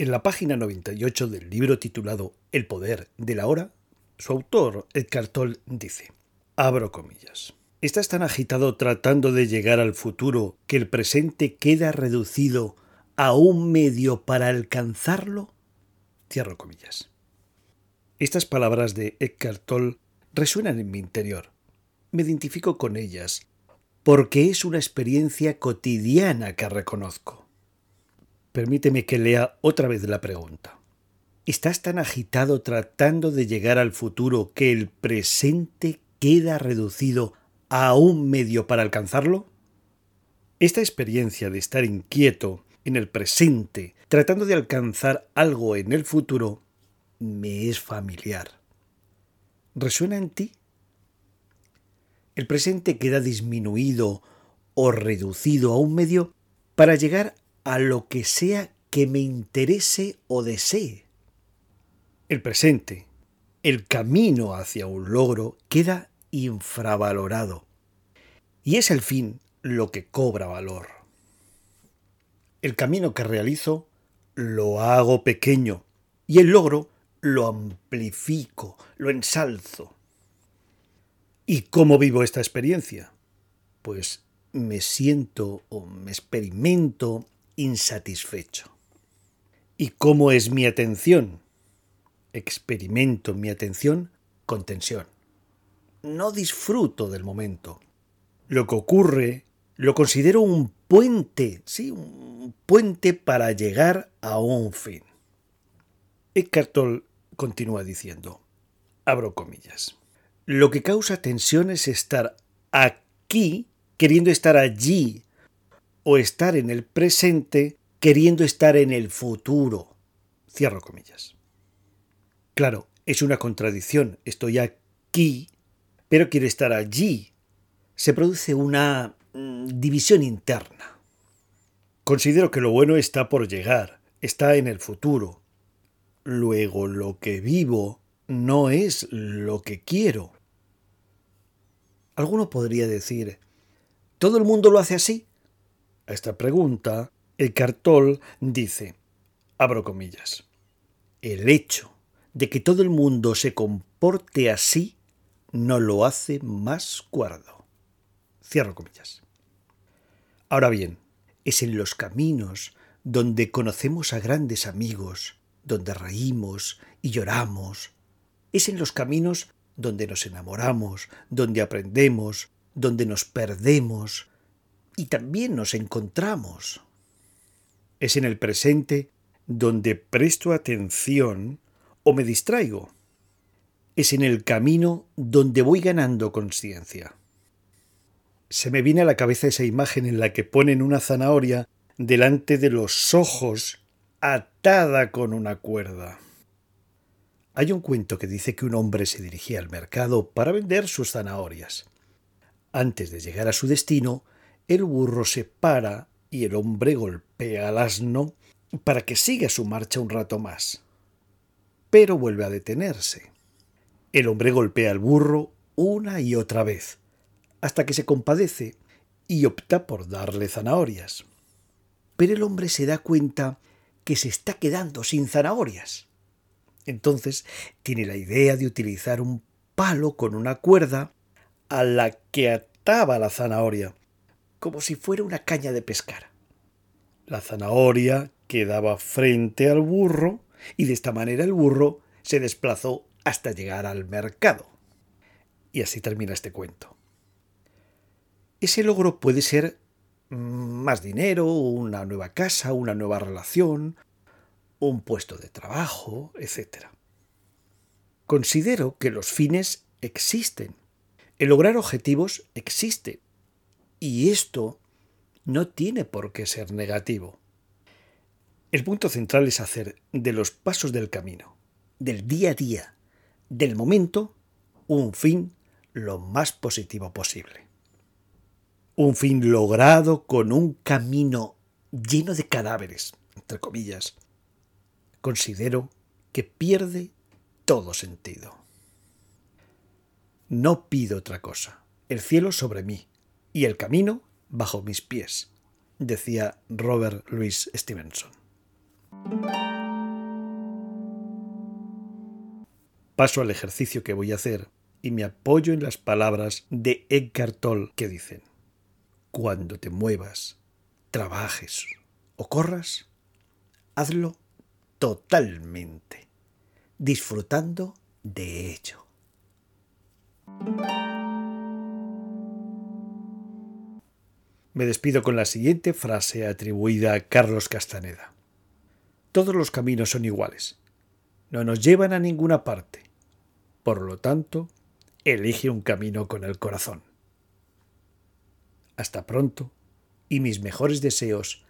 En la página 98 del libro titulado El poder de la hora, su autor, Edgar Toll, dice, abro comillas, ¿estás tan agitado tratando de llegar al futuro que el presente queda reducido a un medio para alcanzarlo? Cierro comillas. Estas palabras de Edgar Toll resuenan en mi interior. Me identifico con ellas porque es una experiencia cotidiana que reconozco. Permíteme que lea otra vez la pregunta. ¿Estás tan agitado tratando de llegar al futuro que el presente queda reducido a un medio para alcanzarlo? Esta experiencia de estar inquieto en el presente, tratando de alcanzar algo en el futuro, me es familiar. ¿Resuena en ti? El presente queda disminuido o reducido a un medio para llegar a lo que sea que me interese o desee. El presente, el camino hacia un logro, queda infravalorado. Y es el fin lo que cobra valor. El camino que realizo lo hago pequeño y el logro lo amplifico, lo ensalzo. ¿Y cómo vivo esta experiencia? Pues me siento o me experimento insatisfecho. ¿Y cómo es mi atención? Experimento mi atención con tensión. No disfruto del momento. Lo que ocurre lo considero un puente, sí, un puente para llegar a un fin. Eckhart Tolle continúa diciendo, abro comillas, lo que causa tensión es estar aquí queriendo estar allí o estar en el presente queriendo estar en el futuro. Cierro comillas. Claro, es una contradicción. Estoy aquí, pero quiero estar allí. Se produce una mm, división interna. Considero que lo bueno está por llegar, está en el futuro. Luego lo que vivo no es lo que quiero. Alguno podría decir, ¿todo el mundo lo hace así? A esta pregunta, el cartol dice, abro comillas, el hecho de que todo el mundo se comporte así no lo hace más cuerdo. Cierro comillas. Ahora bien, es en los caminos donde conocemos a grandes amigos, donde reímos y lloramos. Es en los caminos donde nos enamoramos, donde aprendemos, donde nos perdemos, y también nos encontramos. Es en el presente donde presto atención o me distraigo. Es en el camino donde voy ganando conciencia. Se me viene a la cabeza esa imagen en la que ponen una zanahoria delante de los ojos atada con una cuerda. Hay un cuento que dice que un hombre se dirigía al mercado para vender sus zanahorias. Antes de llegar a su destino, el burro se para y el hombre golpea al asno para que siga su marcha un rato más. Pero vuelve a detenerse. El hombre golpea al burro una y otra vez, hasta que se compadece y opta por darle zanahorias. Pero el hombre se da cuenta que se está quedando sin zanahorias. Entonces tiene la idea de utilizar un palo con una cuerda a la que ataba la zanahoria como si fuera una caña de pescar. La zanahoria quedaba frente al burro y de esta manera el burro se desplazó hasta llegar al mercado. Y así termina este cuento. Ese logro puede ser más dinero, una nueva casa, una nueva relación, un puesto de trabajo, etc. Considero que los fines existen. El lograr objetivos existe. Y esto no tiene por qué ser negativo. El punto central es hacer de los pasos del camino, del día a día, del momento, un fin lo más positivo posible. Un fin logrado con un camino lleno de cadáveres, entre comillas. Considero que pierde todo sentido. No pido otra cosa. El cielo sobre mí, y el camino bajo mis pies, decía Robert Louis Stevenson. Paso al ejercicio que voy a hacer y me apoyo en las palabras de Edgar Toll que dicen, cuando te muevas, trabajes o corras, hazlo totalmente, disfrutando de ello. Me despido con la siguiente frase atribuida a Carlos Castaneda. Todos los caminos son iguales. No nos llevan a ninguna parte. Por lo tanto, elige un camino con el corazón. Hasta pronto y mis mejores deseos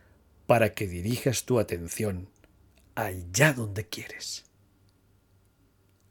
para que dirijas tu atención allá donde quieres.